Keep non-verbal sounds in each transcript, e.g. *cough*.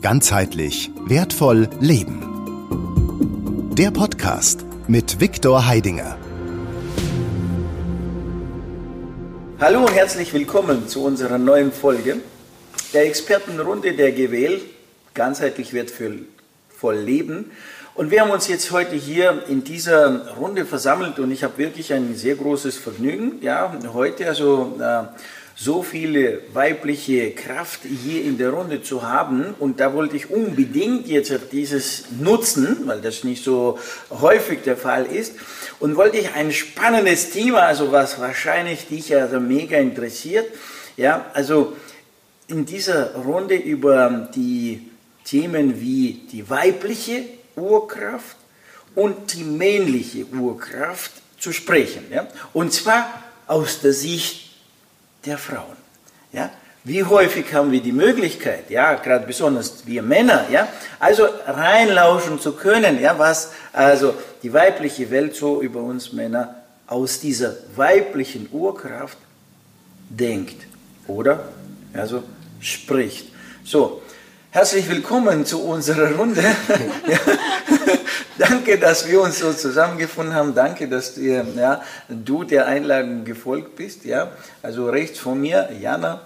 Ganzheitlich wertvoll leben. Der Podcast mit Viktor Heidinger. Hallo und herzlich willkommen zu unserer neuen Folge der Expertenrunde der GWL Ganzheitlich wertvoll leben. Und wir haben uns jetzt heute hier in dieser Runde versammelt und ich habe wirklich ein sehr großes Vergnügen, ja, heute also äh, so viele weibliche Kraft hier in der Runde zu haben. Und da wollte ich unbedingt jetzt dieses nutzen, weil das nicht so häufig der Fall ist. Und wollte ich ein spannendes Thema, also was wahrscheinlich dich also mega interessiert, ja, also in dieser Runde über die Themen wie die weibliche Urkraft und die männliche Urkraft zu sprechen. Ja? Und zwar aus der Sicht der Frauen. Ja? Wie häufig haben wir die Möglichkeit, ja, gerade besonders wir Männer, ja, also reinlauschen zu können, ja, was also die weibliche Welt so über uns Männer aus dieser weiblichen Urkraft denkt oder also spricht. So, Herzlich willkommen zu unserer Runde. ja. *laughs* *laughs* Danke, dass wir uns so zusammengefunden haben. Danke, dass du, ja, du der Einladung gefolgt bist. Ja. Also rechts von mir Jana,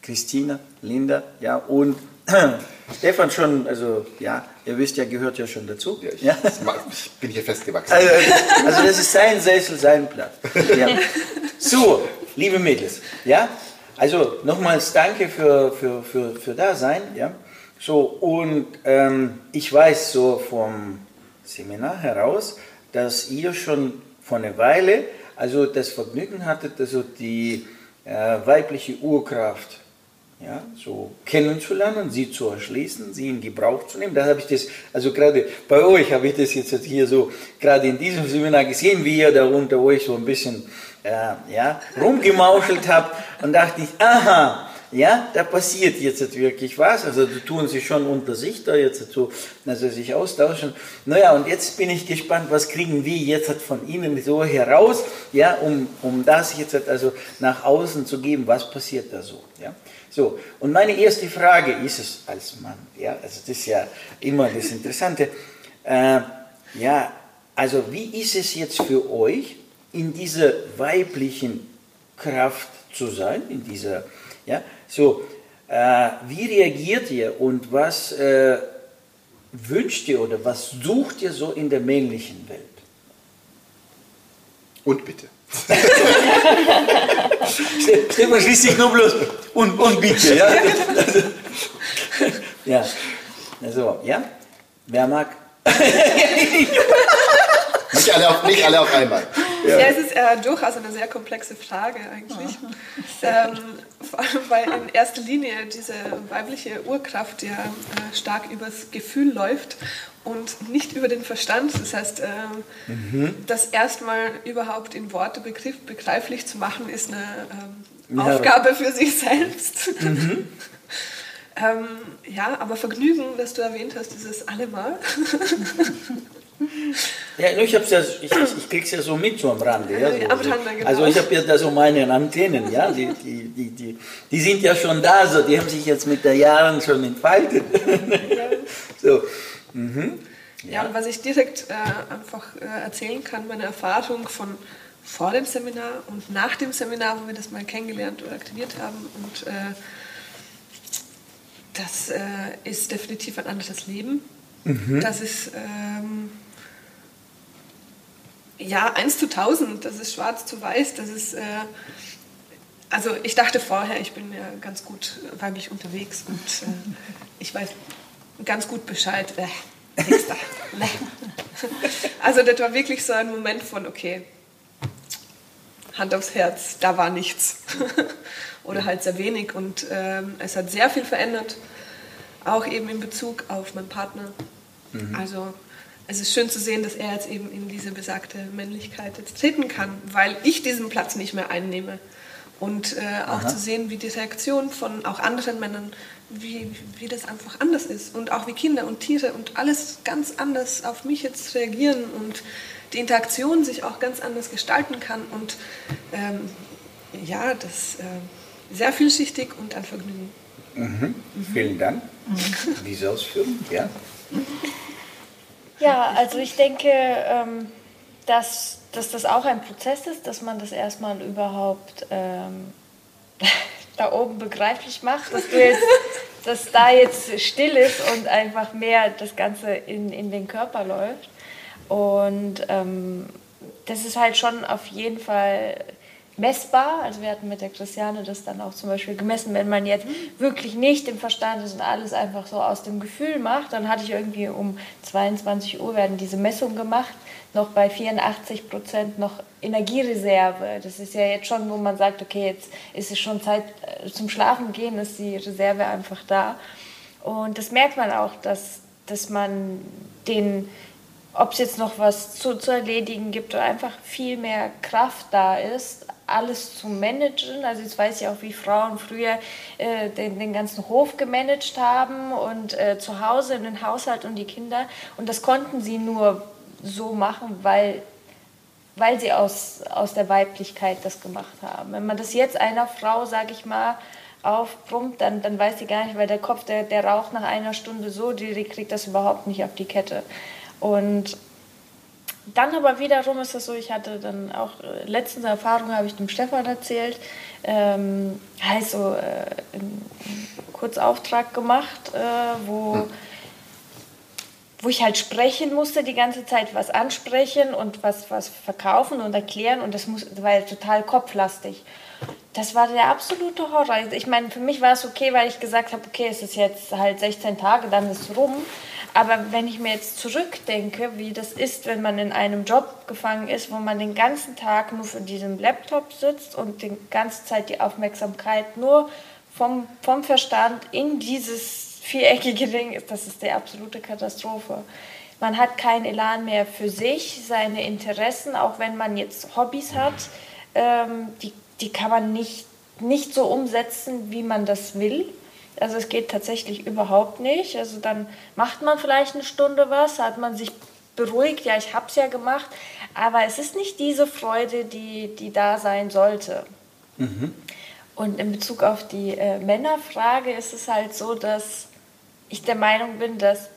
Christina, Linda ja, und *clears throat* Stefan schon, also ja, ihr wisst ja, gehört ja schon dazu. Ja, ich, ja. *laughs* ich bin hier festgewachsen. Also, also, das ist sein Sessel, sein Platz. Ja. So, liebe Mädels, ja, also nochmals danke für, für, für, für Dasein. Ja. So, und ähm, ich weiß so vom Seminar heraus, dass ihr schon vor einer Weile also das Vergnügen hattet, also die äh, weibliche Urkraft ja, so kennenzulernen, sie zu erschließen, sie in Gebrauch zu nehmen. Da habe ich das, also gerade bei euch habe ich das jetzt hier so, gerade in diesem Seminar gesehen, wie ihr da unter euch so ein bisschen äh, ja, rumgemauschelt habt und dachte ich, aha, ja, da passiert jetzt wirklich was, also die tun sie schon unter sich da jetzt so, also sich austauschen. Naja, und jetzt bin ich gespannt, was kriegen wir jetzt von Ihnen so heraus, ja, um, um das jetzt also nach außen zu geben, was passiert da so, ja. So, und meine erste Frage ist es als Mann, ja, also das ist ja immer das Interessante, äh, ja, also wie ist es jetzt für euch, in dieser weiblichen Kraft zu sein, in dieser ja? So, äh, wie reagiert ihr und was äh, wünscht ihr oder was sucht ihr so in der männlichen Welt? Und bitte. *laughs* Stefan schließt sich nur bloß und, und bitte. Ja? Also, *laughs* ja. Also, ja? Wer mag? *laughs* nicht, alle auf, nicht alle auf einmal. Ja, ja es ist äh, durchaus eine sehr komplexe Frage eigentlich. Ähm, vor allem, weil in erster Linie diese weibliche Urkraft ja äh, stark übers Gefühl läuft und nicht über den Verstand. Das heißt, äh, mhm. das erstmal überhaupt in Worte begriff, begreiflich zu machen, ist eine ähm, ja. Aufgabe für sich selbst. Mhm. *laughs* ähm, ja, aber Vergnügen, das du erwähnt hast, ist es allemal. *laughs* Ja, ich hab's ja, ich, ich krieg's ja so mit so am Rande. Ja, so. Rande genau. Also ich habe ja da so meine Antennen, ja, die, die, die, die, die sind ja schon da, so, die haben sich jetzt mit der Jahren schon entfaltet. Ja. *laughs* so. Mhm. Ja. ja. und was ich direkt äh, einfach äh, erzählen kann, meine Erfahrung von vor dem Seminar und nach dem Seminar, wo wir das mal kennengelernt oder aktiviert haben. Und äh, das äh, ist definitiv ein anderes Leben. Mhm. Das ist ähm, ja, 1 zu 1000, das ist schwarz zu weiß, das ist, äh, also ich dachte vorher, ich bin ja ganz gut weiblich unterwegs und äh, ich weiß ganz gut Bescheid. Äh, *laughs* also das war wirklich so ein Moment von, okay, Hand aufs Herz, da war nichts. *laughs* Oder halt sehr wenig und ähm, es hat sehr viel verändert, auch eben in Bezug auf meinen Partner. Mhm. Also es ist schön zu sehen, dass er jetzt eben in diese besagte Männlichkeit jetzt treten kann, weil ich diesen Platz nicht mehr einnehme. Und äh, auch Aha. zu sehen, wie die Reaktion von auch anderen Männern, wie, wie das einfach anders ist. Und auch wie Kinder und Tiere und alles ganz anders auf mich jetzt reagieren und die Interaktion sich auch ganz anders gestalten kann. Und ähm, ja, das äh, sehr vielschichtig und ein Vergnügen. Mhm. Vielen Dank. Diese Ausführung, ja. *laughs* Ja, also ich denke, ähm, dass, dass das auch ein Prozess ist, dass man das erstmal überhaupt ähm, *laughs* da oben begreiflich macht, dass, du jetzt, dass da jetzt still ist und einfach mehr das Ganze in, in den Körper läuft. Und ähm, das ist halt schon auf jeden Fall messbar. Also wir hatten mit der Christiane das dann auch zum Beispiel gemessen, wenn man jetzt wirklich nicht im Verstand ist und alles einfach so aus dem Gefühl macht, dann hatte ich irgendwie um 22 Uhr werden diese Messungen gemacht, noch bei 84 Prozent noch Energiereserve. Das ist ja jetzt schon, wo man sagt, okay, jetzt ist es schon Zeit äh, zum Schlafen gehen, ist die Reserve einfach da. Und das merkt man auch, dass, dass man den ob es jetzt noch was zu, zu erledigen gibt oder einfach viel mehr Kraft da ist, alles zu managen. Also jetzt weiß ich auch, wie Frauen früher äh, den, den, ganzen Hof gemanagt haben und äh, zu Hause in den Haushalt und die Kinder. Und das konnten sie nur so machen, weil, weil sie aus, aus der Weiblichkeit das gemacht haben. Wenn man das jetzt einer Frau, sage ich mal, aufbrummt, dann, dann weiß sie gar nicht, weil der Kopf, der, der raucht nach einer Stunde so, die, die kriegt das überhaupt nicht auf die Kette. Und dann aber wiederum ist es so, ich hatte dann auch äh, letztens Erfahrung, habe ich dem Stefan erzählt, ähm, heißt so äh, einen Kurzauftrag gemacht, äh, wo, hm. wo ich halt sprechen musste, die ganze Zeit was ansprechen und was, was verkaufen und erklären und das, muss, das war ja total kopflastig. Das war der absolute Horror. Ich meine, für mich war es okay, weil ich gesagt habe, okay, es ist jetzt halt 16 Tage, dann ist es rum. Aber wenn ich mir jetzt zurückdenke, wie das ist, wenn man in einem Job gefangen ist, wo man den ganzen Tag nur vor diesem Laptop sitzt und die ganze Zeit die Aufmerksamkeit nur vom, vom Verstand in dieses viereckige Ding ist, das ist die absolute Katastrophe. Man hat keinen Elan mehr für sich, seine Interessen, auch wenn man jetzt Hobbys hat, ähm, die, die kann man nicht, nicht so umsetzen, wie man das will. Also es geht tatsächlich überhaupt nicht. Also dann macht man vielleicht eine Stunde was, hat man sich beruhigt, ja, ich habe es ja gemacht, aber es ist nicht diese Freude, die, die da sein sollte. Mhm. Und in Bezug auf die äh, Männerfrage ist es halt so, dass ich der Meinung bin, dass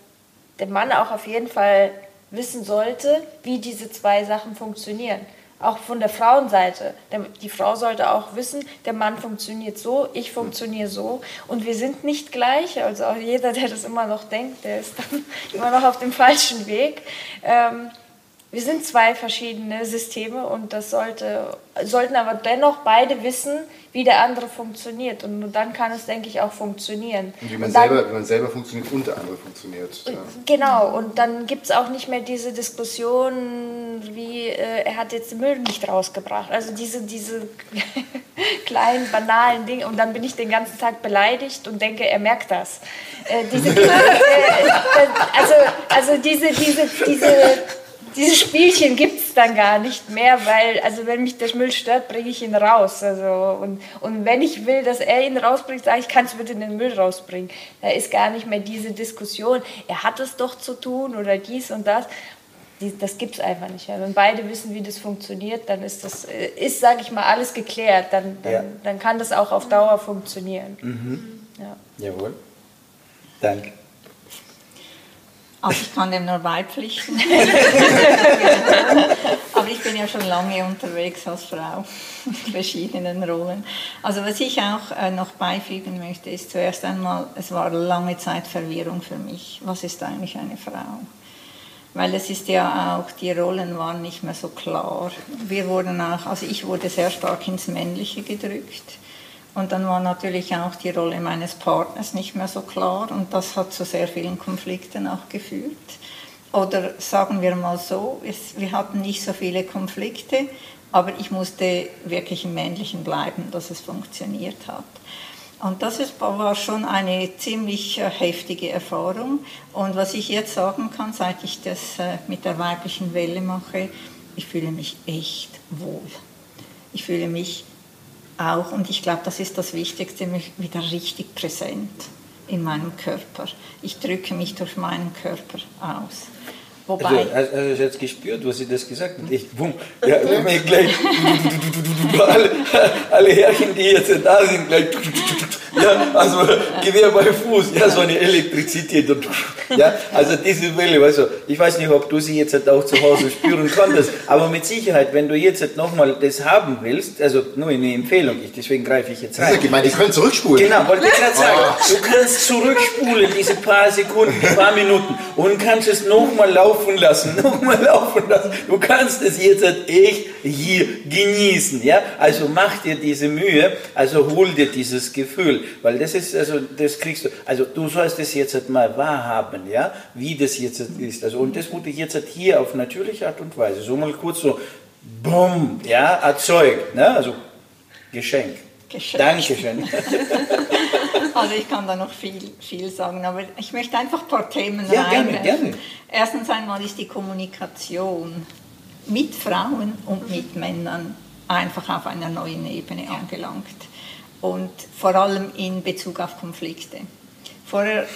der Mann auch auf jeden Fall wissen sollte, wie diese zwei Sachen funktionieren auch von der Frauenseite. Die Frau sollte auch wissen, der Mann funktioniert so, ich funktioniere so und wir sind nicht gleich. Also auch jeder, der das immer noch denkt, der ist dann *laughs* immer noch auf dem falschen Weg. Ähm, wir sind zwei verschiedene Systeme und das sollte, sollten aber dennoch beide wissen, wie der andere funktioniert. Und nur dann kann es, denke ich, auch funktionieren. Und wie man, und dann, selber, wie man selber funktioniert und der andere funktioniert. Ja. Genau, und dann gibt es auch nicht mehr diese Diskussion, wie äh, er hat jetzt den Müll nicht rausgebracht. Also diese, diese *laughs* kleinen, banalen Dinge. Und dann bin ich den ganzen Tag beleidigt und denke, er merkt das. Äh, diese, äh, also, also diese, diese, diese diese Spielchen gibt es dann gar nicht mehr, weil, also wenn mich der Müll stört, bringe ich ihn raus. Also, und, und wenn ich will, dass er ihn rausbringt, sage ich, kannst du bitte den Müll rausbringen. Da ist gar nicht mehr diese Diskussion, er hat es doch zu tun oder dies und das. das gibt es einfach nicht mehr. Wenn beide wissen, wie das funktioniert, dann ist das, äh, ist, sage ich mal, alles geklärt. Dann, dann, ja. dann kann das auch auf Dauer funktionieren. Mhm. Ja. Jawohl. Danke. Also ich kann dem nur beipflichten. *laughs* Aber ich bin ja schon lange unterwegs als Frau in verschiedenen Rollen. Also was ich auch äh, noch beifügen möchte, ist zuerst einmal, es war lange Zeit Verwirrung für mich. Was ist eigentlich eine Frau? Weil es ist ja auch, die Rollen waren nicht mehr so klar. Wir wurden auch, also ich wurde sehr stark ins Männliche gedrückt und dann war natürlich auch die Rolle meines Partners nicht mehr so klar und das hat zu sehr vielen Konflikten auch geführt. Oder sagen wir mal so, es, wir hatten nicht so viele Konflikte, aber ich musste wirklich im Männlichen bleiben, dass es funktioniert hat. Und das ist, war schon eine ziemlich äh, heftige Erfahrung. Und was ich jetzt sagen kann, seit ich das äh, mit der weiblichen Welle mache, ich fühle mich echt wohl. Ich fühle mich auch, und ich glaube, das ist das Wichtigste, mich wieder richtig präsent in meinem Körper. Ich drücke mich durch meinen Körper aus. Wobei, also, also, also jetzt gespürt, was sie das gesagt hat. Ich, bumm, ja, gleich, *laughs* alle, alle Herrchen, die jetzt da sind, gleich Ja, also Gewehr bei Fuß, ja, so eine Elektrizität. Und, ja, also diese Welle, du, ich weiß nicht, ob du sie jetzt auch zu Hause spüren konntest, aber mit Sicherheit, wenn du jetzt nochmal das haben willst, also nur eine Empfehlung, ich, deswegen greife ich jetzt rein. Ich meine, die können zurückspulen. Genau, wollte ich gerade sagen. Du kannst zurückspulen, diese paar Sekunden, die paar Minuten und kannst es nochmal laufen lassen, nochmal laufen lassen. Du kannst es jetzt echt hier genießen, ja. Also mach dir diese Mühe, also hol dir dieses Gefühl, weil das ist, also das kriegst du, also du sollst es jetzt mal wahrhaben, ja, wie das jetzt ist. Also und das wurde jetzt hier auf natürliche Art und Weise, so mal kurz so, bumm, ja, erzeugt, ne? Also Geschenk. Geschenk. Dankeschön. *laughs* Also ich kann da noch viel, viel sagen, aber ich möchte einfach ein paar Themen Ja, gerne, gerne. Erstens einmal ist die Kommunikation mit Frauen und mit Männern einfach auf einer neuen Ebene angelangt. Und vor allem in Bezug auf Konflikte. Vorher,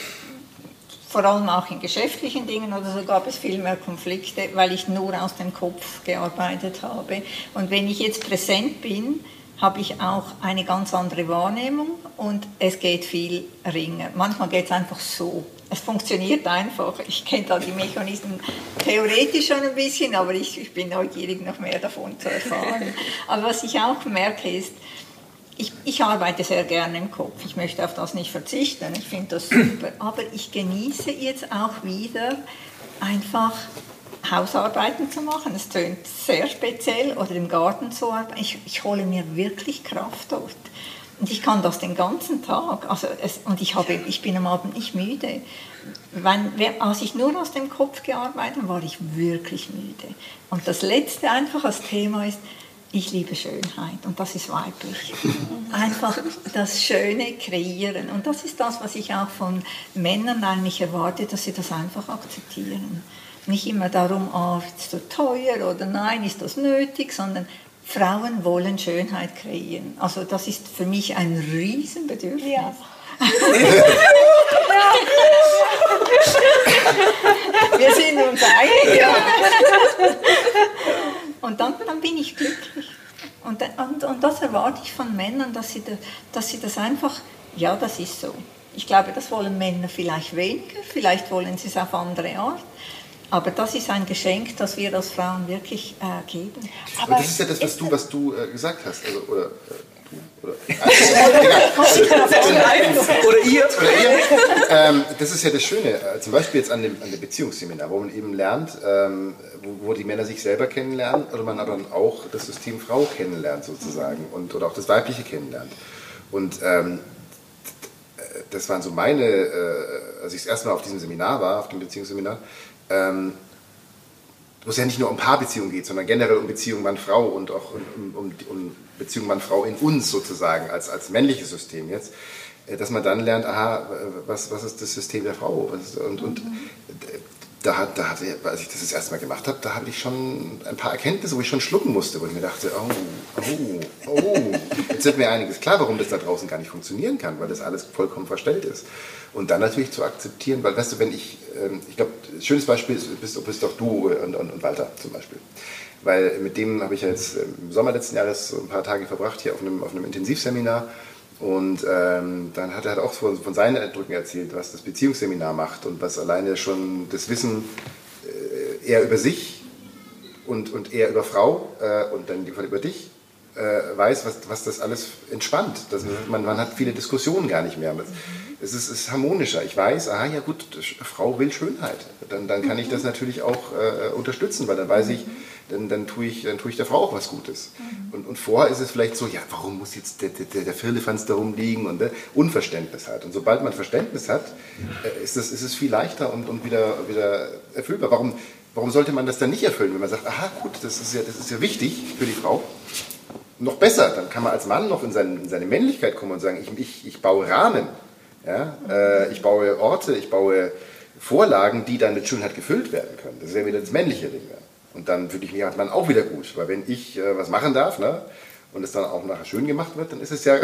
vor allem auch in geschäftlichen Dingen oder so gab es viel mehr Konflikte, weil ich nur aus dem Kopf gearbeitet habe. Und wenn ich jetzt präsent bin, habe ich auch eine ganz andere Wahrnehmung und es geht viel ringer. Manchmal geht es einfach so. Es funktioniert einfach. Ich kenne da die Mechanismen theoretisch schon ein bisschen, aber ich, ich bin neugierig, noch mehr davon zu erfahren. Aber was ich auch merke ist, ich, ich arbeite sehr gerne im Kopf. Ich möchte auf das nicht verzichten. Ich finde das super. Aber ich genieße jetzt auch wieder einfach Hausarbeiten zu machen. Es tönt sehr speziell. Oder im Garten zu arbeiten. Ich, ich hole mir wirklich Kraft dort. Und ich kann das den ganzen Tag. Also es, und ich, habe, ich bin am Abend nicht müde. Wenn, als ich nur aus dem Kopf gearbeitet habe, war ich wirklich müde. Und das letzte einfach als Thema ist, ich liebe Schönheit und das ist weiblich. *laughs* Einfach das Schöne kreieren. Und das ist das, was ich auch von Männern eigentlich erwarte, dass sie das einfach akzeptieren. Nicht immer darum, ah, ist das teuer oder nein, ist das nötig, sondern Frauen wollen Schönheit kreieren. Also das ist für mich ein Riesenbedürfnis. Ja. *laughs* Wir sind uns einig. Ja. *laughs* Und dann, dann bin ich glücklich. Und, und, und das erwarte ich von Männern, dass sie, da, dass sie das einfach, ja, das ist so. Ich glaube, das wollen Männer vielleicht weniger, vielleicht wollen sie es auf andere Art. Aber das ist ein Geschenk, das wir als Frauen wirklich äh, geben. Aber das ist ja das, was du, was du äh, gesagt hast. Also, oder äh, du, oder, also. Oder ihr? Oder ihr? Ähm, das ist ja das Schöne, äh, zum Beispiel jetzt an dem, an dem Beziehungsseminar, wo man eben lernt, ähm, wo, wo die Männer sich selber kennenlernen, oder man aber dann auch das System Frau kennenlernt sozusagen und, oder auch das Weibliche kennenlernt. Und ähm, das waren so meine, äh, als ich das erste Mal auf diesem Seminar war, auf dem Beziehungsseminar, ähm, wo es ja nicht nur um Paarbeziehungen geht, sondern generell um Beziehung Mann-Frau und auch um, um, um Beziehung Mann-Frau in uns sozusagen, als, als männliches System jetzt, äh, dass man dann lernt, aha, was, was ist das System der Frau? Und, und da, da hatte, als ich das das erste Mal gemacht habe, da hatte ich schon ein paar Erkenntnisse, wo ich schon schlucken musste, wo ich mir dachte, oh, oh, oh, jetzt wird mir einiges klar, warum das da draußen gar nicht funktionieren kann, weil das alles vollkommen verstellt ist. Und dann natürlich zu akzeptieren, weil, weißt du, wenn ich, ähm, ich glaube, schönes Beispiel ist, bist, bist doch du und, und, und Walter zum Beispiel. Weil mit dem habe ich ja jetzt im Sommer letzten Jahres so ein paar Tage verbracht hier auf einem, auf einem Intensivseminar. Und ähm, dann hat er halt auch von, von seinen Eindrücken erzählt, was das Beziehungsseminar macht und was alleine schon das Wissen äh, eher über sich und, und eher über Frau äh, und dann in über dich äh, weiß, was, was das alles entspannt. Das, man, man hat viele Diskussionen gar nicht mehr. Es ist, ist harmonischer. Ich weiß, ah ja gut, Frau will Schönheit. Dann, dann kann ich das natürlich auch äh, unterstützen, weil dann weiß ich, dann, dann, tue ich, dann tue ich der Frau auch was Gutes. Und, und vorher ist es vielleicht so, ja, warum muss jetzt der, der, der Firlefanz da rumliegen und äh, Unverständnis hat. Und sobald man Verständnis hat, äh, ist, das, ist es viel leichter und, und wieder, wieder erfüllbar. Warum, warum sollte man das dann nicht erfüllen, wenn man sagt, aha, gut, das ist ja, das ist ja wichtig für die Frau? Noch besser, dann kann man als Mann noch in, seine, in seine Männlichkeit kommen und sagen, ich, ich, ich baue Rahmen, ja? Äh, ich baue Orte, ich baue Vorlagen, die dann mit Schönheit gefüllt werden können. Das ist ja wieder das männliche Ding. Ja? Und dann fühle ich mich als Mann auch wieder gut, weil wenn ich äh, was machen darf, ne? und es dann auch nachher schön gemacht wird, dann ist es ja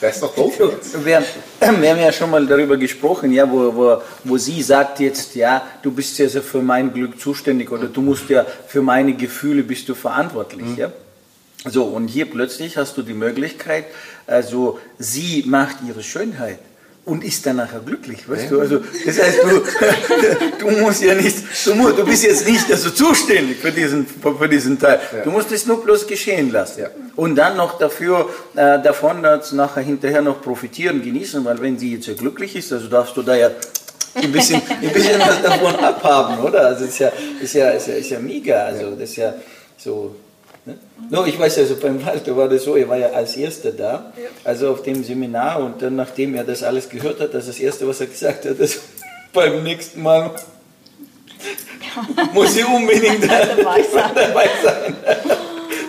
best of both worlds. Wir, haben- wir haben ja schon mal darüber gesprochen, ja, wo, wo, wo sie sagt jetzt, ja, du bist ja so für mein Glück zuständig oder du musst ja für meine Gefühle bist du verantwortlich. Ja? So, und hier plötzlich hast du die Möglichkeit, also sie macht ihre Schönheit und ist dann nachher glücklich, weißt du? Also, das heißt, du, *laughs* du musst ja nicht, du, musst, du bist jetzt nicht also zuständig für diesen, für diesen Teil. Du musst es nur bloß geschehen lassen. Ja. Und dann noch dafür, äh, davon dass nachher hinterher noch profitieren, genießen, weil wenn sie jetzt ja glücklich ist, also darfst du da ja ein bisschen, ein bisschen was davon abhaben, oder? Also, ist ja, ist ja, ist ja, ist ja mega, also, das ist ja so, Ne? No, ich weiß also beim Walter war das so, er war ja als Erster da, also auf dem Seminar und dann nachdem er das alles gehört hat, das, das Erste, was er gesagt hat, das *laughs* beim nächsten Mal *laughs* muss ich unbedingt da Dabei sein. *laughs* dabei sein.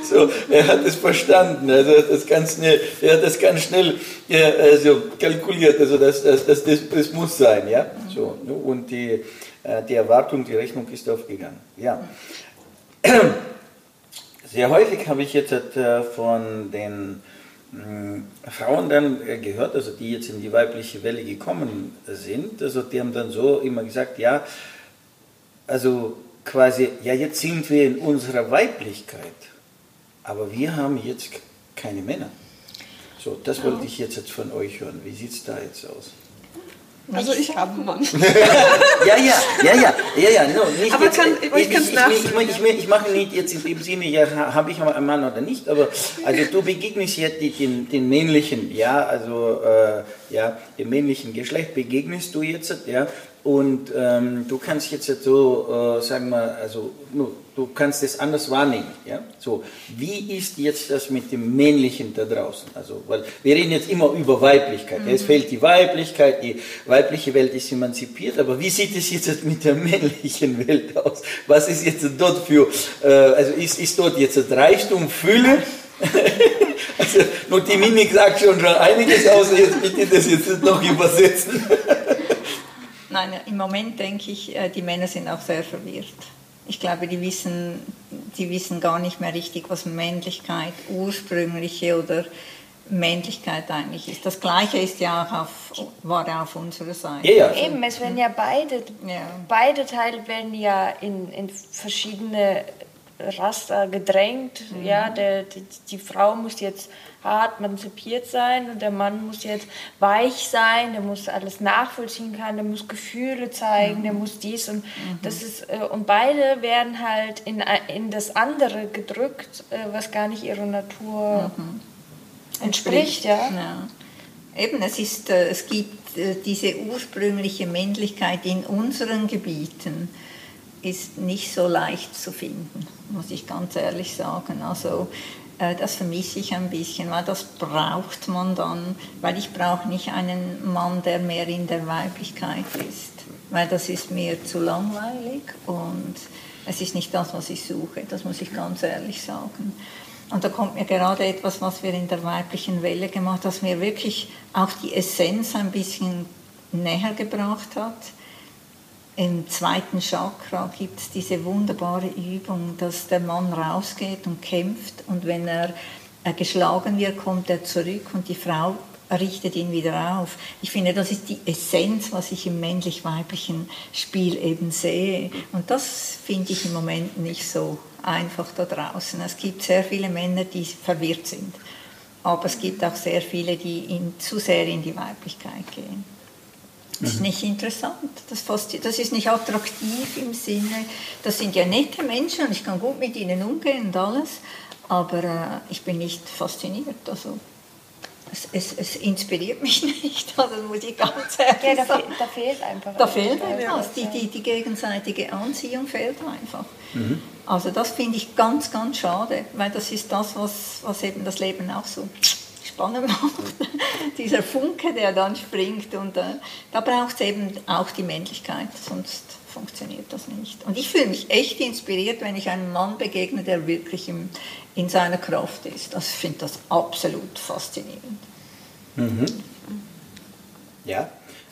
So, er hat es verstanden, also er hat das ganz schnell, er hat das ganz schnell ja, also kalkuliert, also das, das, das, das, das muss sein, ja. So, und die, äh, die Erwartung, die Rechnung ist aufgegangen. Ja. *clears throat* Sehr häufig habe ich jetzt äh, von den mh, Frauen dann äh, gehört, also die jetzt in die weibliche Welle gekommen sind, also die haben dann so immer gesagt, ja, also quasi, ja, jetzt sind wir in unserer Weiblichkeit, aber wir haben jetzt keine Männer. So, das wollte ich jetzt, jetzt von euch hören. Wie sieht es da jetzt aus? Also ich habe einen Mann. *laughs* Ja, ja, ja, ja, ja, ja, no, nicht Aber jetzt, kann- äh, ich kann's ich, nachvollziehen, ich, ich, ich mache nicht jetzt in dem Sinne, ja, habe ich einen Mann oder nicht, aber also du begegnest jetzt den, den männlichen, ja, also äh, ja, dem männlichen Geschlecht. Begegnest du jetzt, ja, und ähm, du kannst jetzt so, äh, sagen wir, also du kannst es anders wahrnehmen, ja, so, wie ist jetzt das mit dem männlichen da draußen, also, weil wir reden jetzt immer über Weiblichkeit, ja, es fehlt die Weiblichkeit, die weibliche Welt ist emanzipiert, aber wie sieht es jetzt mit der männlichen Welt aus? Was ist jetzt dort für, äh, also ist, ist dort jetzt Reichtum, Fülle? *laughs* also, nur die Mimik sagt schon schon einiges aus, jetzt bitte das jetzt noch übersetzen. *laughs* Nein, im Moment denke ich, äh, die Männer sind auch sehr verwirrt. Ich glaube, die wissen, die wissen gar nicht mehr richtig, was Männlichkeit, ursprüngliche oder Männlichkeit eigentlich ist. Das Gleiche ist ja auch auf, war ja auf unserer Seite. Ja, ja. Eben, es werden ja beide, Ja. beide Teile werden ja in, in verschiedene Raster gedrängt. Ja, der, die, die Frau muss jetzt hart emanzipiert sein und der Mann muss jetzt weich sein, der muss alles nachvollziehen können, der muss Gefühle zeigen, der muss dies und das ist äh, und beide werden halt in, ein- in das andere gedrückt, äh, was gar nicht ihrer Natur entspricht, ja. Ja. Eben, es, ist, äh, es gibt äh, diese ursprüngliche Männlichkeit in unseren Gebieten, ist nicht so leicht zu finden, muss ich ganz ehrlich sagen. Also äh, das vermisse ich ein bisschen, weil das braucht man dann, weil ich brauche nicht einen Mann, der mehr in der Weiblichkeit ist, weil das ist mir zu langweilig und es ist nicht das, was ich suche, das muss ich ganz ehrlich sagen. Und da kommt mir gerade etwas, was wir in der weiblichen Welle gemacht haben, das mir wirklich auch die Essenz ein bisschen näher gebracht hat. Im zweiten Chakra gibt es diese wunderbare Übung, dass der Mann rausgeht und kämpft und wenn er äh, geschlagen wird, kommt er zurück und die Frau richtet ihn wieder auf. Ich finde, das ist die Essenz, was ich im männlich-weiblichen Spiel eben sehe. Und das finde ich im Moment nicht so einfach da draußen. Es gibt sehr viele Männer, die verwirrt sind. Aber es gibt auch sehr viele, die in, zu sehr in die Weiblichkeit gehen. Das ist nicht interessant, das, faszin- das ist nicht attraktiv im Sinne, das sind ja nette Menschen und ich kann gut mit ihnen umgehen und alles, aber äh, ich bin nicht fasziniert. Also, es, es, es inspiriert mich *laughs* nicht, also muss ich ganz ehrlich Ja, da, sagen. da fehlt einfach. Da fehlt etwas. Die, die, die gegenseitige Anziehung fehlt einfach. Also das finde ich ganz, ganz schade, weil das ist das, was, was eben das Leben auch so spannend macht. *laughs* Dieser Funke, der dann springt und äh, da braucht es eben auch die Männlichkeit, sonst funktioniert das nicht. Und ich fühle mich echt inspiriert, wenn ich einem Mann begegne, der wirklich im, in seiner Kraft ist. Das ich finde das absolut faszinierend. Ja.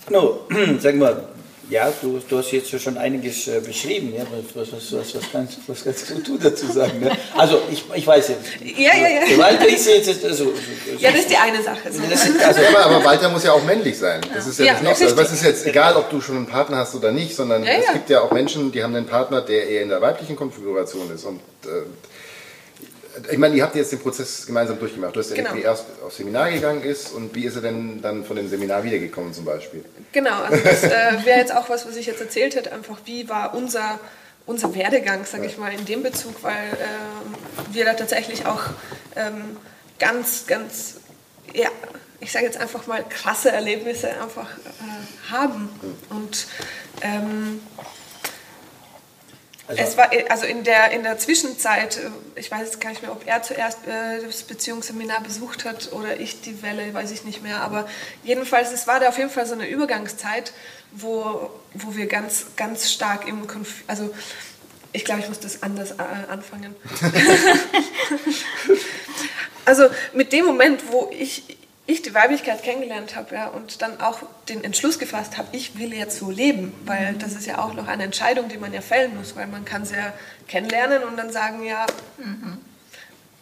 No, *clears throat* sag mal, ja, du, du hast jetzt schon einiges äh, beschrieben. Ja? Was, was, was, was, kannst, was kannst du, dazu sagen? Ne? Also, ich, ich weiß jetzt. Ja, ja, ja. Walter ist jetzt. Also, Ja, das ist die eine Sache. So. das ist, also, Aber, aber Walter muss ja auch männlich sein. Das ist ja, Ja, das Nächste. Also, das ist jetzt egal, ob du schon einen Partner hast oder nicht, sondern Ja, es ja. gibt ja auch Menschen, die haben einen Partner, der eher in der weiblichen Konfiguration ist. Und äh, ich meine, ihr habt jetzt den Prozess gemeinsam durchgemacht. Du hast ja Genau. irgendwie erst aufs Seminar gegangen ist und wie ist er denn dann von dem Seminar wiedergekommen zum Beispiel? Genau, also das äh, wäre jetzt auch was, was ich jetzt erzählt hätte, einfach wie war unser, unser Werdegang, sage ich mal, in dem Bezug, weil ähm, wir da tatsächlich auch ähm, ganz, ganz, ja, ich sage jetzt einfach mal krasse Erlebnisse einfach äh, haben. Und ähm, es war also in der, in der Zwischenzeit, äh, ich weiß jetzt gar nicht mehr, ob er zuerst äh, das Beziehungsseminar besucht hat oder ich die Welle, weiß ich nicht mehr. Aber jedenfalls, es war da auf jeden Fall so eine Übergangszeit, wo, wo wir ganz, ganz stark im Konflikt, also ich glaube, ich muss das anders äh, anfangen. *laughs* *laughs* also mit dem Moment, wo ich, ich die Weiblichkeit kennengelernt habe ja, und dann auch den Entschluss gefasst habe, ich will jetzt so leben, weil das ist ja auch noch eine Entscheidung, die man ja fällen muss, weil man kann es ja kennenlernen und dann sagen, ja,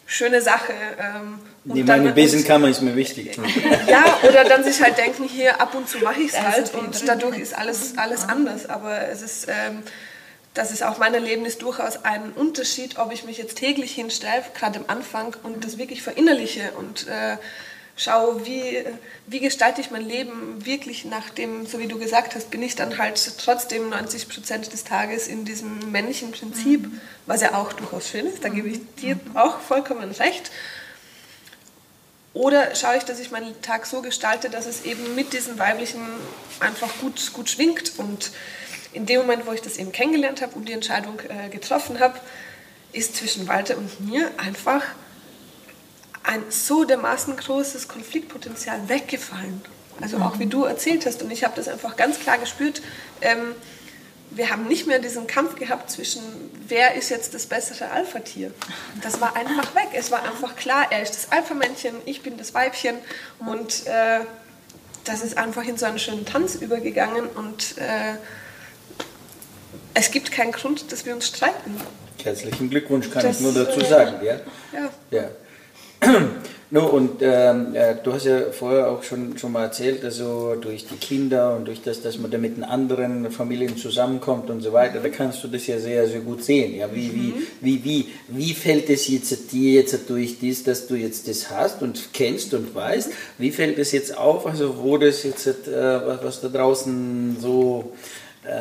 schöne Sache. Ähm, und dann- meine Besenkammer ist mir wichtig. *laughs* ja, oder dann sich halt denken, hier ab und zu mache ich es halt und dadurch ist alles, alles anders. Aber es ist, ähm, das ist auch mein Erlebnis durchaus ein Unterschied, ob ich mich jetzt täglich hinstelle, gerade am Anfang, und das wirklich verinnerliche und äh, schaue, wie, wie gestalte ich mein Leben wirklich nach dem, so wie du gesagt hast, bin ich dann halt trotzdem 90 Prozent des Tages in diesem männlichen Prinzip, was ja auch durchaus schön ist, da gebe ich dir auch vollkommen recht. Oder schaue ich, dass ich meinen Tag so gestalte, dass es eben mit diesem Weiblichen einfach gut, gut schwingt. Und in dem Moment, wo ich das eben kennengelernt habe und die Entscheidung äh, getroffen habe, ist zwischen Walter und mir einfach ein so dermaßen großes Konfliktpotenzial weggefallen. Also auch wie du erzählt hast. Und ich habe das einfach ganz klar gespürt. Ähm, wir haben nicht mehr diesen Kampf gehabt zwischen, wer ist jetzt das bessere Alpha-Tier. Das war einfach weg. Es war einfach klar, er ist das Alpha-Männchen, ich bin das Weibchen. Und äh, das ist einfach in so einen schönen Tanz übergegangen. Und äh, es gibt keinen Grund, dass wir uns streiten. Herzlichen Glückwunsch, kann Das, ich nur dazu äh, sagen. Ja? Ja. Ja. *clears throat* No, und ähm, äh, du hast ja vorher auch schon, schon mal erzählt, also durch die Kinder und durch das, dass man da mit den anderen Familien zusammenkommt und so weiter, da kannst du das ja sehr, sehr gut sehen. Ja? Wie, wie, wie, wie, wie fällt es jetzt dir jetzt durch dies, dass du jetzt das hast und kennst und weißt, wie fällt es jetzt auf, also wo das jetzt, äh, was da draußen so äh,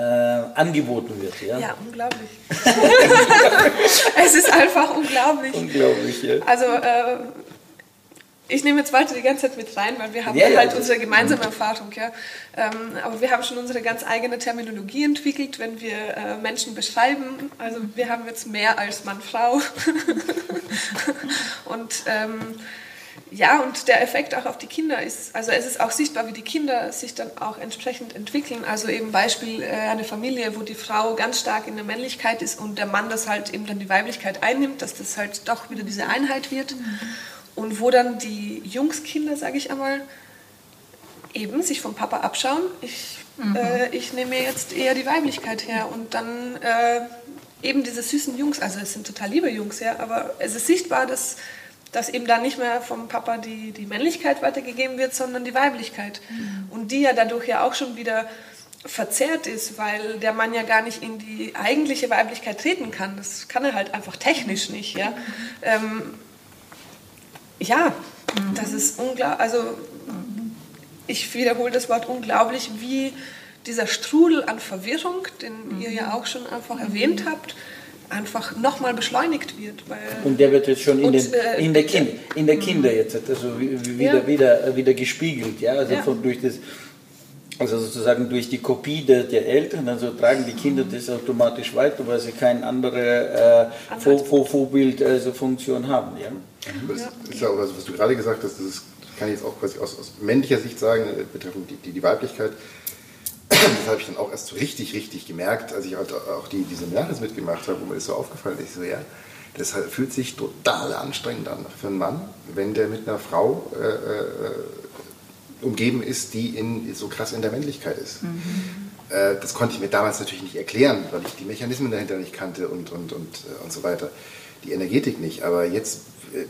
angeboten wird? Ja, Ja, unglaublich. *laughs* es ist einfach unglaublich. Unglaublich, ja. Also äh, ich nehme jetzt Walter die ganze Zeit mit rein, weil wir haben Ja, ja, halt unsere gemeinsame Erfahrung. Ja. Ähm, aber wir haben schon unsere ganz eigene Terminologie entwickelt, wenn wir äh, Menschen beschreiben. Also wir haben jetzt mehr als Mann-Frau. *laughs* und ähm, ja, und der Effekt auch auf die Kinder ist, also es ist auch sichtbar, wie die Kinder sich dann auch entsprechend entwickeln. Also eben Beispiel äh, eine Familie, wo die Frau ganz stark in der Männlichkeit ist und der Mann das halt eben dann die Weiblichkeit einnimmt, dass das halt doch wieder diese Einheit wird. Und wo dann die Jungskinder, sage ich einmal, eben sich vom Papa abschauen. Ich, äh, ich nehme mir jetzt eher die Weiblichkeit her und dann äh, eben diese süßen Jungs, also es sind total liebe Jungs, ja, aber es ist sichtbar, dass, dass eben dann nicht mehr vom Papa die, die Männlichkeit weitergegeben wird, sondern die Weiblichkeit. Und die ja dadurch ja auch schon wieder verzerrt ist, weil der Mann ja gar nicht in die eigentliche Weiblichkeit treten kann. Das kann er halt einfach technisch nicht. Ja, ähm, ja das ist unglaublich. Also ich wiederhole das Wort unglaublich, wie dieser Strudel an Verwirrung, den ihr ja auch schon einfach erwähnt habt, einfach nochmal beschleunigt wird. Weil Und der wird jetzt schon in, den, äh, in, der, kind, in der Kinder jetzt also wie- wie- wieder, Ja. wieder, wieder gespiegelt, ja, also Ja. von, durch das, also sozusagen durch die Kopie der, der Eltern, also tragen die Kinder das automatisch weiter, weil sie keine andere äh, Vor, Vor, Vorbild, also Funktion haben, ja. Das ist ja auch, also was du gerade gesagt hast, das ist, kann ich jetzt auch quasi aus, aus männlicher Sicht sagen, äh, betreffend die, die, die Weiblichkeit. Das habe ich dann auch erst so richtig, richtig gemerkt, als ich halt auch die, die Seminare mitgemacht habe, wo mir das so aufgefallen ist. Ich so, ja, das fühlt sich total anstrengend an für einen Mann, wenn der mit einer Frau äh, äh, umgeben ist, die in, so krass in der Männlichkeit ist. Äh, das konnte ich mir damals natürlich nicht erklären, weil ich die Mechanismen dahinter nicht kannte und, und, und, äh, und so weiter. Die Energetik nicht. Aber jetzt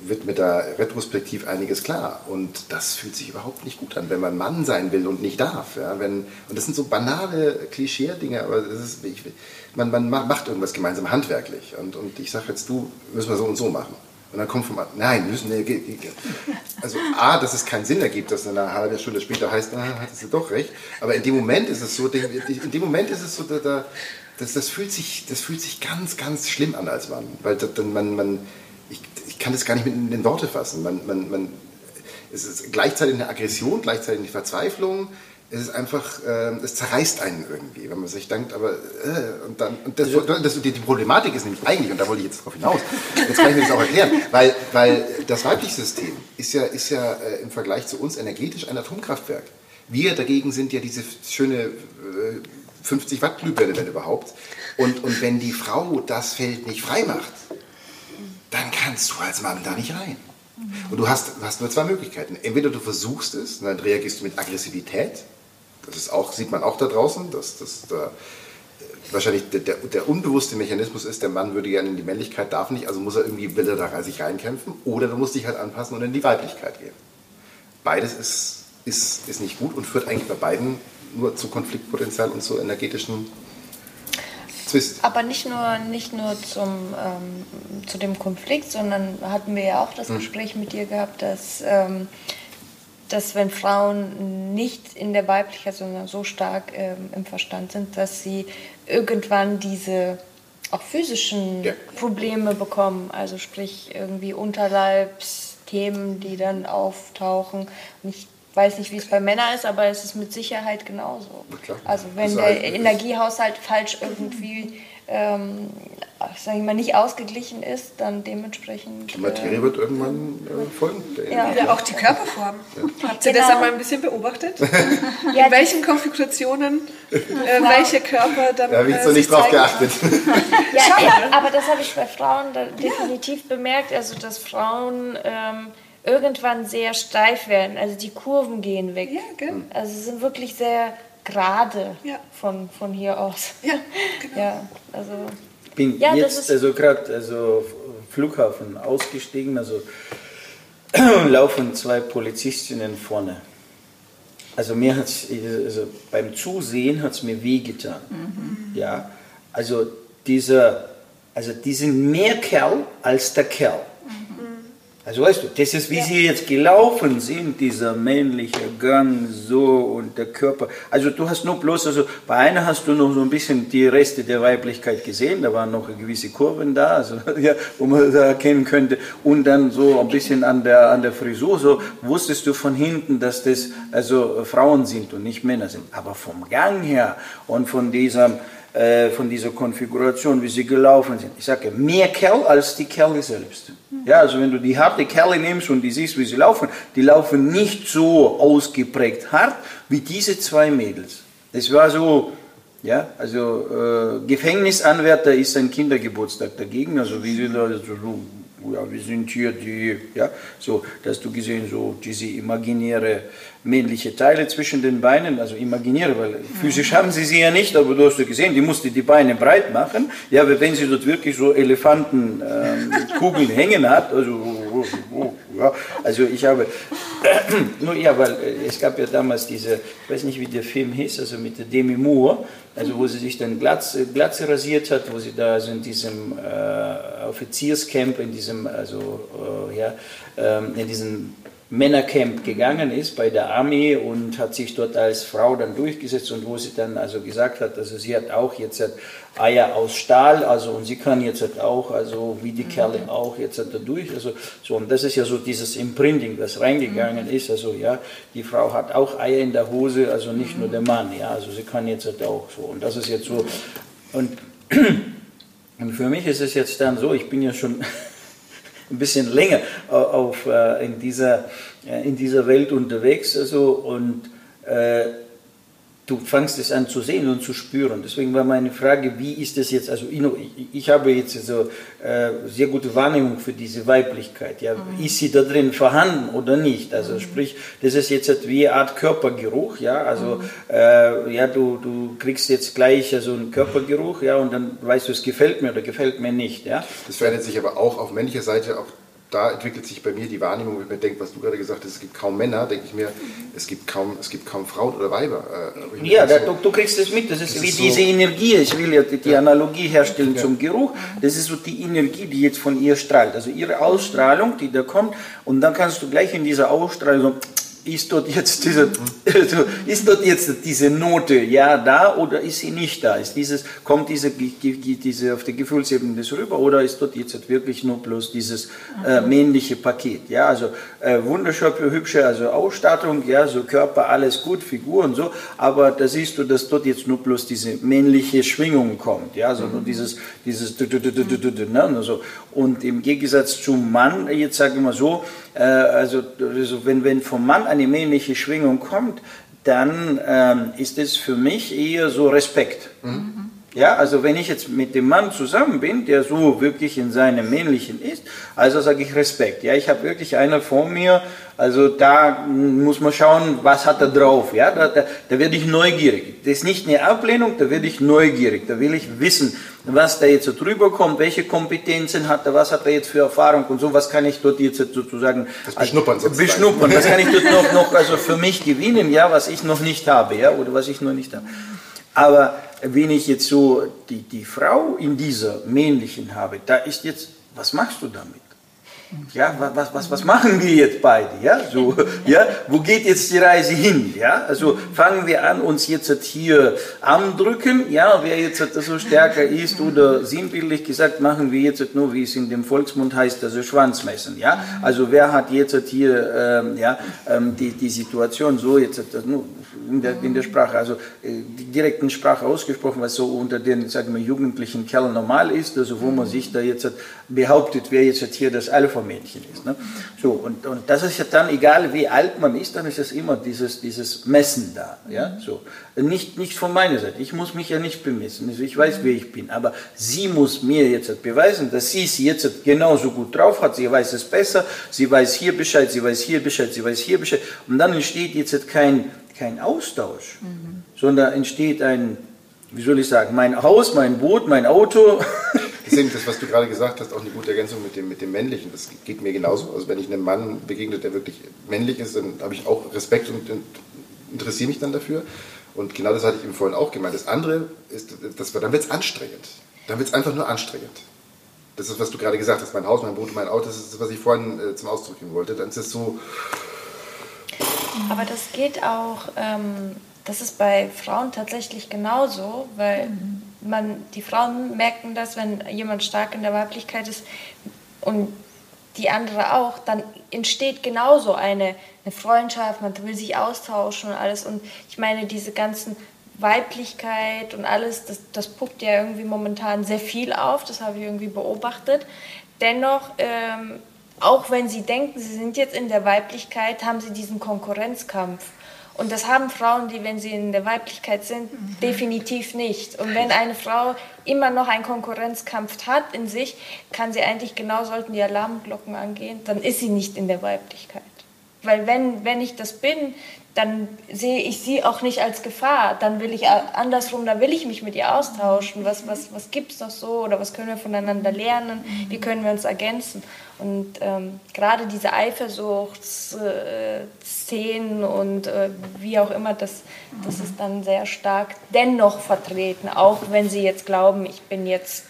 wird mir da retrospektiv einiges klar. Und das fühlt sich überhaupt nicht gut an, wenn man Mann sein will und nicht darf. Ja? Wenn, und das sind so banale Klischee-Dinge, aber das ist, ich, man, man ma- macht irgendwas gemeinsam handwerklich. Und, und ich sage jetzt, du, müssen wir so und so machen. Und dann kommt vom nein, müssen also A, dass es keinen Sinn ergibt, dass eine halbe Stunde später heißt, ah, hattest du doch recht. Aber in dem Moment ist es so, in dem Moment ist es so, da, das, das, fühlt sich, das fühlt sich ganz, ganz schlimm an als Mann. Weil dann man, man ich, ich kann das gar nicht mit in den Worte fassen. Man, man, man, es ist gleichzeitig eine Aggression, gleichzeitig eine Verzweiflung, es ist einfach, äh, es zerreißt einen irgendwie, wenn man sich denkt, aber äh, und dann und das, das, die, die, Problematik ist nämlich eigentlich, und da wollte ich jetzt drauf hinaus, jetzt kann ich mir das auch erklären, weil, weil das weibliche System ist ja, ist ja äh, im Vergleich zu uns energetisch ein Atomkraftwerk. Wir dagegen sind ja diese schöne äh, 50 Watt Glühbirne, wenn überhaupt. Und, und wenn die Frau das Feld nicht frei macht, dann kannst du als Mann da nicht rein. Und du hast, hast nur zwei Möglichkeiten. Entweder du versuchst es, und dann reagierst du mit Aggressivität, das ist auch, sieht man auch da draußen, dass, dass da wahrscheinlich der, der, der, unbewusste Mechanismus ist, der Mann würde gerne in die Männlichkeit, darf nicht, also muss er irgendwie, will er da sich reinkämpfen, oder du musst dich halt anpassen und in die Weiblichkeit gehen. Beides ist, ist, ist nicht gut und führt eigentlich bei beiden nur zu Konfliktpotenzial und zu energetischen Zwist. Aber nicht nur, nicht nur zum, ähm, zu dem Konflikt, sondern hatten wir ja auch das hm. Gespräch mit dir gehabt, dass ähm, dass wenn Frauen nicht in der Weiblichkeit, sondern so stark ähm, im Verstand sind, dass sie irgendwann diese auch physischen ja. Probleme bekommen, also sprich irgendwie Unterleibsthemen, die dann auftauchen. Und ich weiß nicht, wie es bei Männern ist, aber es ist mit Sicherheit genauso. Also wenn der Energiehaushalt falsch irgendwie ähm, sage ich mal, nicht ausgeglichen ist, dann dementsprechend. Die Materie äh, wird irgendwann äh, folgen. Ja. ja. auch die Körperform. Ja. Habt ihr genau. das einmal ein bisschen beobachtet? *laughs* In welchen Konfigurationen äh, welche Körper dann. Da habe ich jetzt noch nicht drauf geachtet. *laughs* ja, aber das habe ich bei Frauen definitiv bemerkt, also dass Frauen. Ähm, irgendwann sehr steif werden, also die Kurven gehen weg. Ja, genau. Also sie sind wirklich sehr gerade ja. von, von hier aus. Ja, *laughs* genau. Ja, also bin ja, jetzt also gerade also Flughafen ausgestiegen, also *clears throat* laufen zwei Polizistinnen vorne. Also mir hat also beim Zusehen hat es mir wehgetan. Mhm. Ja, also dieser, also die sind mehr Kerl als der Kerl. Also weißt du, das ist, wie ja. sie jetzt gelaufen sind, dieser männliche Gang so und der Körper. Also du hast nur bloß, also bei einer hast du noch so ein bisschen die Reste der Weiblichkeit gesehen, da waren noch gewisse Kurven da, also, *laughs* ja, wo man da erkennen könnte. Und dann so ein bisschen an der, an der Frisur, so wusstest du von hinten, dass das also Frauen sind und nicht Männer sind. Aber vom Gang her und von diesem, äh, von dieser Konfiguration, wie sie gelaufen sind. Ich sage, mehr Kerl als die Kerle selbst. Ja, also wenn du die harte Kerle nimmst und die siehst, wie sie laufen, die laufen nicht so ausgeprägt hart wie diese zwei Mädels. Das war so, ja, also äh, Gefängnisanwärter ist ein Kindergeburtstag dagegen, also wie sie da so ja, wir sind hier die, ja, so, dass du gesehen, so diese imaginäre männliche Teile zwischen den Beinen, also imaginäre, weil physisch haben sie sie ja nicht, aber du hast ja gesehen, die musste die Beine breit machen, ja, weil wenn sie dort wirklich so Elefantenkugeln ähm, hängen hat, also, oh, oh, oh, ja, also ich habe, *clears throat* nur ja, weil äh, es gab ja damals diese, ich weiß nicht, wie der Film hieß, also mit der Demi Moore, also wo sie sich dann Glatze, Glatze rasiert hat, wo sie da also in diesem äh, Offizierscamp, in diesem, also äh, ja, ähm, in diesem Männercamp gegangen ist bei der Armee und hat sich dort als Frau dann durchgesetzt und wo sie dann also gesagt hat, also sie hat auch jetzt hat Eier aus Stahl, also und sie kann jetzt halt auch, also wie die Kerle mhm. auch jetzt halt da durch, also so und das ist ja so dieses Imprinting, das reingegangen mhm. ist, also ja, die Frau hat auch Eier in der Hose, also nicht nur der Mann, ja, also sie kann jetzt halt auch so und das ist jetzt so und *clears throat* und für mich ist es jetzt dann so, ich bin ja schon *laughs* ein bisschen länger auf, äh, in, dieser, äh, in dieser Welt unterwegs also, und äh, du fangst es an zu sehen und zu spüren. Deswegen war meine Frage, wie ist das jetzt, also ich, ich habe jetzt also, äh, sehr gute Wahrnehmung für diese Weiblichkeit. Ja? Mhm. Ist sie da drin vorhanden oder nicht? Also mhm. sprich, das ist jetzt halt wie eine Art Körpergeruch, ja, also mhm. äh, ja, du, du kriegst jetzt gleich also einen Körpergeruch, ja, und dann weißt du, es gefällt mir oder gefällt mir nicht, ja. Das verändert sich aber auch auf männlicher Seite auch da entwickelt sich bei mir die Wahrnehmung, wenn ich mir denke, was du gerade gesagt hast, es gibt kaum Männer, denke ich mir, es gibt kaum, es gibt kaum Frauen oder Weiber. Äh, ja, da, du, du, kriegst es mit, das ist das wie ist diese so Energie, ich will ja die, die Analogie herstellen ja. zum Geruch, das ist so die Energie, die jetzt von ihr strahlt, also ihre Ausstrahlung, die da kommt und dann kannst du gleich in dieser Ausstrahlung so ist dort jetzt diese, also ist dort jetzt diese Note ja da oder ist sie nicht da? Ist dieses, kommt diese, diese auf der Gefühlsebene rüber oder ist dort jetzt wirklich nur bloß dieses äh, männliche Paket? Ja, also äh, wunderschöne, hübsche also Ausstattung, ja, so Körper, alles gut, Figur und so, aber da siehst du, dass dort jetzt nur bloß diese männliche Schwingung kommt, ja, also nur dieses, dieses, ne, also, und im Gegensatz zum Mann, jetzt sage ich mal so, äh, also, also wenn, wenn vom Mann eine männliche Schwingung kommt, dann ähm, ist es für mich eher so Respekt. Mhm. Ja, also wenn ich jetzt mit dem Mann zusammen bin, der so wirklich in seinem Männlichen ist, also sage ich Respekt. Ja, ich habe wirklich einer vor mir, also da muss man schauen, was hat er drauf. Ja, da, da, da werde ich neugierig. Das ist nicht eine Ablehnung, da werde ich neugierig. Da will ich wissen, was da jetzt so drüber kommt, welche Kompetenzen hat er, was hat er jetzt für Erfahrung und so, was kann ich dort jetzt sozusagen das beschnuppern, also, beschnuppern. Was kann ich dort noch, noch also für mich gewinnen, ja, was ich noch nicht habe, ja, oder was ich noch nicht habe. Aber wenn ich jetzt so die, die Frau in dieser männlichen habe, da ist jetzt, was machst du damit? Ja, was, was, was machen wir jetzt beide? Ja, so, ja, wo geht jetzt die Reise hin? Ja, also fangen wir an, uns jetzt hier andrücken, ja, wer jetzt so stärker ist oder sinnbildlich gesagt, machen wir jetzt nur, wie es in dem Volksmund heißt, also Schwanzmessen, ja. Also wer hat jetzt hier, ähm, ja, ähm, die, die Situation so jetzt, nur in der, in der Sprache, also äh, die direkten Sprache ausgesprochen, was so unter den, sagen wir, jugendlichen Kerlen normal ist, also wo man sich da jetzt behauptet, wer jetzt hier das Alpha-Männchen ist. Ne? So, und, und das ist ja dann, egal wie alt man ist, dann ist es immer dieses, dieses Messen da. Ja? So. Nicht, nicht von meiner Seite, ich muss mich ja nicht bemessen, also ich weiß, wer ich bin, aber sie muss mir jetzt beweisen, dass sie es jetzt genauso gut drauf hat, sie weiß es besser, sie weiß hier Bescheid, sie weiß hier Bescheid, sie weiß hier Bescheid und dann entsteht jetzt kein kein Austausch, mhm. sondern entsteht ein, wie soll ich sagen, mein Haus, mein Boot, mein Auto. *laughs* Deswegen, das, was du gerade gesagt hast, auch eine gute Ergänzung mit dem, mit dem Männlichen. Das geht mir genauso. Also wenn ich einem Mann begegne, der wirklich männlich ist, dann habe ich auch Respekt und interessiere mich dann dafür. Und genau das hatte ich eben vorhin auch gemeint. Das andere ist, das, dann wird es anstrengend. Dann wird es einfach nur anstrengend. Das ist, was du gerade gesagt hast, mein Haus, mein Boot, mein Auto, das ist das, was ich vorhin äh, zum Ausdruck bringen wollte. Dann ist es so, aber das geht auch, ähm, das ist bei Frauen tatsächlich genauso, weil mhm. Man, die Frauen merken das, wenn jemand stark in der Weiblichkeit ist und die andere auch, dann entsteht genauso eine, eine Freundschaft, man will sich austauschen und alles. Und ich meine, diese ganzen Weiblichkeit und alles, das, das puppt ja irgendwie momentan sehr viel auf, das habe ich irgendwie beobachtet. Dennoch ähm, auch wenn sie denken, sie sind jetzt in der Weiblichkeit, haben sie diesen Konkurrenzkampf. Und das haben Frauen, die, wenn sie in der Weiblichkeit sind, mhm. definitiv nicht. Und wenn eine Frau immer noch einen Konkurrenzkampf hat in sich, kann sie eigentlich genau, sollten die Alarmglocken angehen, dann ist sie nicht in der Weiblichkeit. Weil wenn, wenn ich das bin, dann sehe ich sie auch nicht als Gefahr. Dann will ich andersrum, da will ich mich mit ihr austauschen. Was, was, was gibt es noch so oder was können wir voneinander lernen? Wie können wir uns ergänzen? Und ähm, gerade diese Eifersuchtsszenen und äh, wie auch immer, das, das ist dann sehr stark dennoch vertreten, auch wenn sie jetzt glauben, ich bin jetzt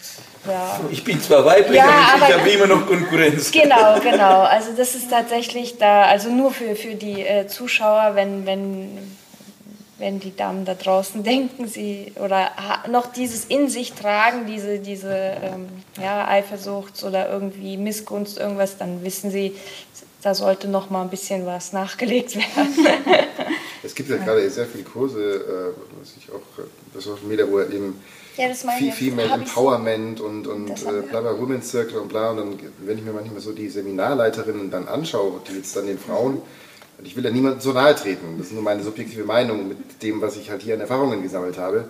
ja. Ich bin zwar weiblich, ja, aber ich habe immer noch Konkurrenz. Genau, genau. Also das ist tatsächlich da, also nur für, für die äh, Zuschauer, wenn, wenn, wenn die Damen da draußen *laughs* denken, sie oder noch dieses in sich tragen, diese, diese ähm, ja, Eifersucht oder irgendwie Missgunst, irgendwas, dann wissen sie, da sollte noch mal ein bisschen was nachgelegt werden. *laughs* es gibt ja gerade sehr viele Kurse, äh, was ich auch, das war mir da, wo eben ja, das meine Female Empowerment und, und äh, bla bla Women's Circle und bla. Und dann, wenn ich mir manchmal so die Seminarleiterinnen dann anschaue, die jetzt dann den Frauen, und ich will ja niemandem so nahe treten, das ist nur meine subjektive Meinung mit dem, was ich halt hier an Erfahrungen gesammelt habe,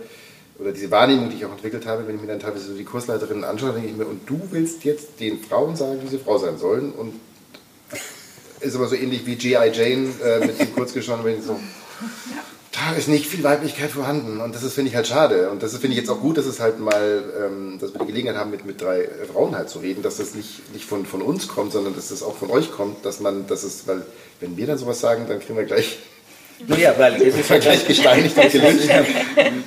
oder diese Wahrnehmung, die ich auch entwickelt habe, wenn ich mir dann teilweise so die Kursleiterinnen anschaue, denke ich mir, und du willst jetzt den Frauen sagen, wie sie Frau sein sollen? Und ist aber so ähnlich wie G.I. Jane äh, mit dem Kurzgeschauen, wenn ich so, ah, ist nicht viel Weiblichkeit vorhanden und das finde ich, halt schade. Und das finde ich jetzt auch gut, dass es halt mal, ähm, dass wir die Gelegenheit haben, mit, mit drei Frauen halt zu reden, dass das nicht, nicht von, von uns kommt, sondern dass das auch von euch kommt, dass man, dass es, weil wenn wir dann sowas sagen, dann kriegen wir gleich naja, weil es ist ja gleich gesteinigt und gelöst.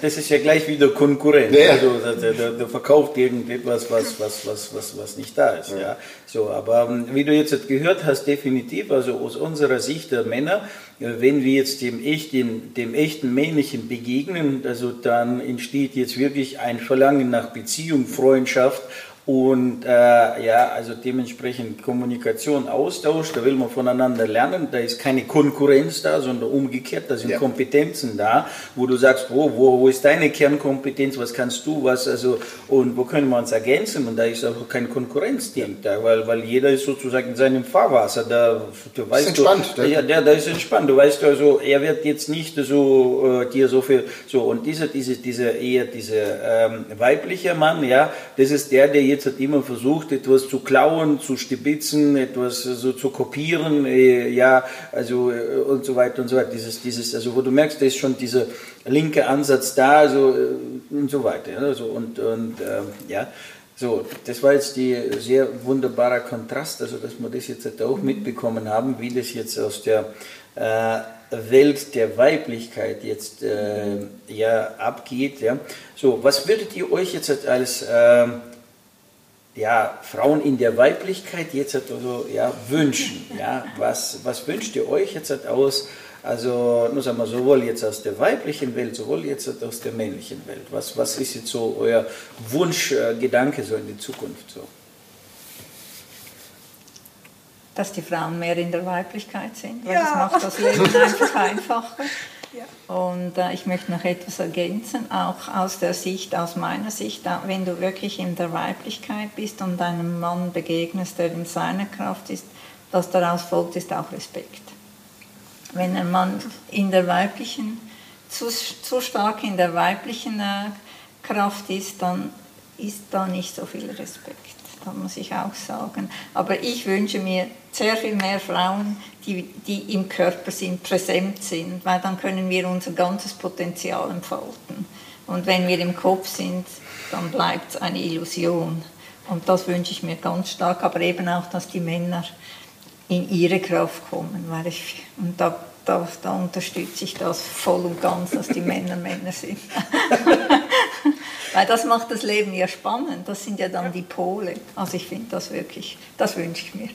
Das ist ja gleich wieder Konkurrenz. Ja. Also der, der, der, verkauft irgendetwas, was, was, was, was, was nicht da ist. Ja. ja. So, aber ähm, wie du jetzt gehört hast, definitiv, also aus unserer Sicht der Männer, äh, wenn wir jetzt dem echten, dem echten Männlichen begegnen, also dann entsteht jetzt wirklich ein Verlangen nach Beziehung, Freundschaft und äh, ja, also dementsprechend Kommunikation, Austausch, da will man voneinander lernen, da ist keine Konkurrenz da, sondern umgekehrt, da sind ja. Kompetenzen da, wo du sagst, wo, wo, wo ist deine Kernkompetenz, was kannst du, was, also, und wo können wir uns ergänzen? Und da ist auch kein Konkurrenzding da, weil, weil jeder ist sozusagen in seinem Fahrwasser, da, du weißt ist entspannt, du, ja, der, da ist entspannt, du weißt also, er wird jetzt nicht so, äh, dir so viel, so, und dieser, diese, dieser, eher dieser ähm, weibliche Mann, ja, das ist der, der jetzt hat immer versucht, etwas zu klauen, zu stibitzen, etwas so zu kopieren, äh, ja, also äh, und so weiter und so weiter. Dieses, dieses, also wo du merkst, da ist schon dieser linke Ansatz da, also und so weiter. Also, und und äh, ja. So, das war jetzt die sehr wunderbarer Kontrast, also dass wir das jetzt auch mitbekommen haben, wie das jetzt aus der äh, Welt der Weiblichkeit jetzt äh, ja abgeht. Ja. So, was würdet ihr euch jetzt als äh, ja, Frauen in der Weiblichkeit jetzt also, ja, wünschen. Ja, was, was wünscht ihr euch jetzt aus, also nur sagen wir, sowohl jetzt aus der weiblichen Welt, sowohl jetzt aus der männlichen Welt? Was, was ist jetzt so euer Wunschgedanke so in die Zukunft? So? Dass die Frauen mehr in der Weiblichkeit sind, weil ja. das macht das Leben einfach einfacher. *laughs* Und äh, ich möchte noch etwas ergänzen, auch aus der Sicht, aus meiner Sicht, wenn du wirklich in der Weiblichkeit bist und einem Mann begegnest, der in seiner Kraft ist, was daraus folgt, ist auch Respekt. Wenn ein Mann in der weiblichen, zu, zu stark in der weiblichen äh, Kraft ist, dann ist da nicht so viel Respekt das muss ich auch sagen. Aber ich wünsche mir sehr viel mehr Frauen, die, die im Körper sind, präsent sind, weil dann können wir unser ganzes Potenzial entfalten. Und wenn wir im Kopf sind, dann bleibt es eine Illusion. Und das wünsche ich mir ganz stark, aber eben auch, dass die Männer in ihre Kraft kommen. Weil ich, und da, da, da unterstütze ich das voll und ganz, dass die Männer Männer sind. *laughs* Weil das macht das Leben ja spannend. Das sind ja dann die Pole. Also ich finde das wirklich, das wünsche ich mir.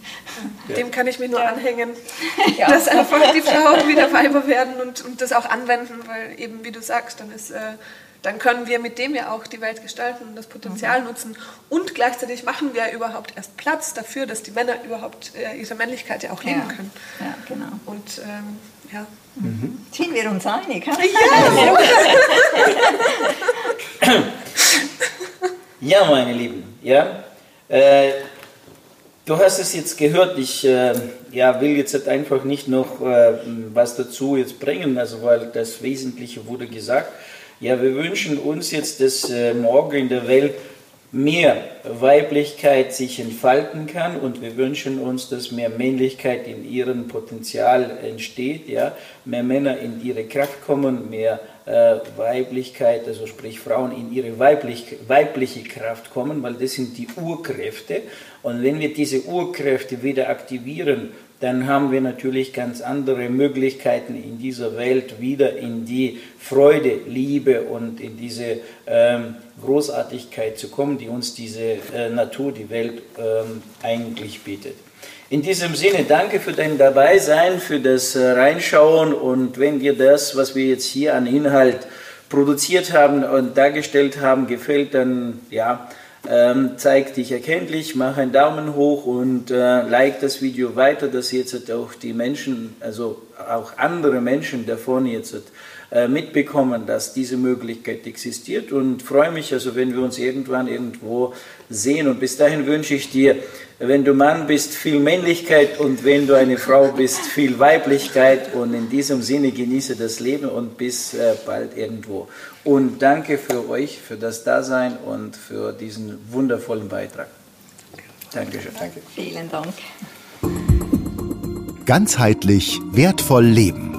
Dem kann ich mich nur ja. anhängen, *laughs* ja. dass einfach die Frauen wieder Weiber werden und, und das auch anwenden, weil eben, wie du sagst, dann ist... Äh, dann können wir mit dem ja auch die Welt gestalten und das Potenzial mhm. nutzen. Und gleichzeitig machen wir überhaupt erst Platz dafür, dass die Männer überhaupt äh, ihre Männlichkeit ja auch leben ja. können. Ja, genau. Und ähm, ja. Mhm. Ziehen wir uns einig? Ja! *laughs* *laughs* Ja, meine Lieben, ja. Äh, du hast es jetzt gehört, ich äh, ja, will jetzt einfach nicht noch äh, was dazu jetzt bringen, also weil das Wesentliche wurde gesagt. Ja, wir wünschen uns jetzt, dass äh, morgen in der Welt mehr Weiblichkeit sich entfalten kann und wir wünschen uns, dass mehr Männlichkeit in ihrem Potenzial entsteht, ja, mehr Männer in ihre Kraft kommen, mehr Weiblichkeit, also sprich Frauen in ihre weiblich, weibliche Kraft kommen, weil das sind die Urkräfte und wenn wir diese Urkräfte wieder aktivieren dann haben wir natürlich ganz andere Möglichkeiten in dieser Welt wieder in die Freude, Liebe und in diese ähm, Großartigkeit zu kommen, die uns diese äh, Natur, die Welt ähm, eigentlich bietet. In diesem Sinne, danke für dein Dabeisein, für das äh, Reinschauen und wenn dir das, was wir jetzt hier an Inhalt produziert haben und dargestellt haben, gefällt, dann ja, ähm, zeig dich erkenntlich, mach einen Daumen hoch und äh, like das Video weiter, dass jetzt auch die Menschen, also auch andere Menschen davon jetzt mitbekommen, dass diese Möglichkeit existiert und freue mich also, wenn wir uns irgendwann irgendwo sehen und bis dahin wünsche ich dir, wenn du Mann bist, viel Männlichkeit und wenn du eine Frau bist, viel Weiblichkeit und in diesem Sinne genieße das Leben und bis äh, bald irgendwo. Und danke für euch, für das Dasein und für diesen wundervollen Beitrag. Dankeschön. Danke. Vielen Dank. Ganzheitlich wertvoll leben